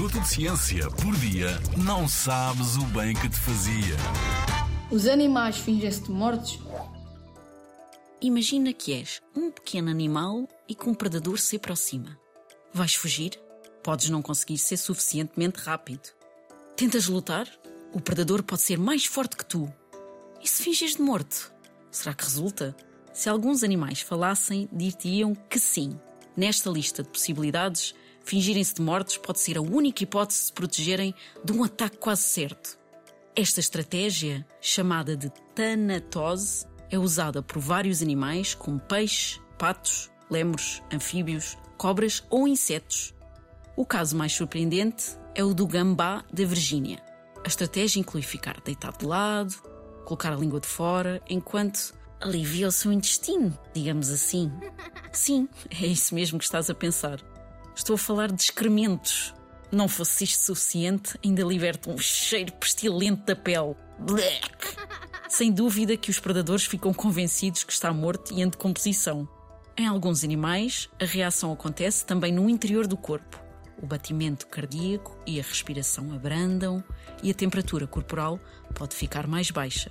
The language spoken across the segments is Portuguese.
minuto de ciência por dia, não sabes o bem que te fazia. Os animais fingem-se de mortos? Imagina que és um pequeno animal e que um predador se aproxima. Vais fugir? Podes não conseguir ser suficientemente rápido. Tentas lutar? O predador pode ser mais forte que tu. E se finges de morto? Será que resulta? Se alguns animais falassem, dir-te-iam que sim. Nesta lista de possibilidades, fingirem-se de mortos pode ser a única hipótese de se protegerem de um ataque quase certo. Esta estratégia, chamada de tanatose, é usada por vários animais, como peixes, patos, lemures, anfíbios, cobras ou insetos. O caso mais surpreendente é o do gambá da Virgínia. A estratégia inclui ficar deitado de lado, colocar a língua de fora, enquanto alivia o seu intestino, digamos assim. Sim, é isso mesmo que estás a pensar. Estou a falar de excrementos. Não fosse isto suficiente, ainda liberta um cheiro pestilente da pele. Blech. Sem dúvida que os predadores ficam convencidos que está morto e em decomposição. Em alguns animais, a reação acontece também no interior do corpo. O batimento cardíaco e a respiração abrandam e a temperatura corporal pode ficar mais baixa,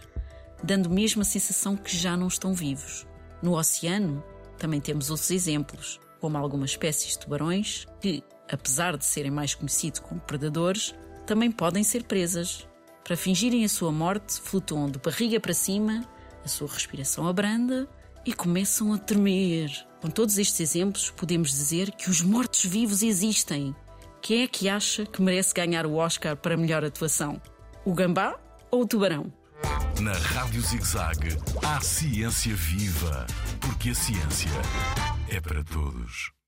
dando mesmo a sensação que já não estão vivos. No oceano, também temos outros exemplos, como algumas espécies de tubarões que, apesar de serem mais conhecidos como predadores, também podem ser presas. Para fingirem a sua morte, flutuam de barriga para cima, a sua respiração abranda e começam a tremer. Com todos estes exemplos, podemos dizer que os mortos-vivos existem. Quem é que acha que merece ganhar o Oscar para melhor atuação? O gambá ou o tubarão? Na Rádio ZigZag, há ciência viva, porque a ciência é para todos.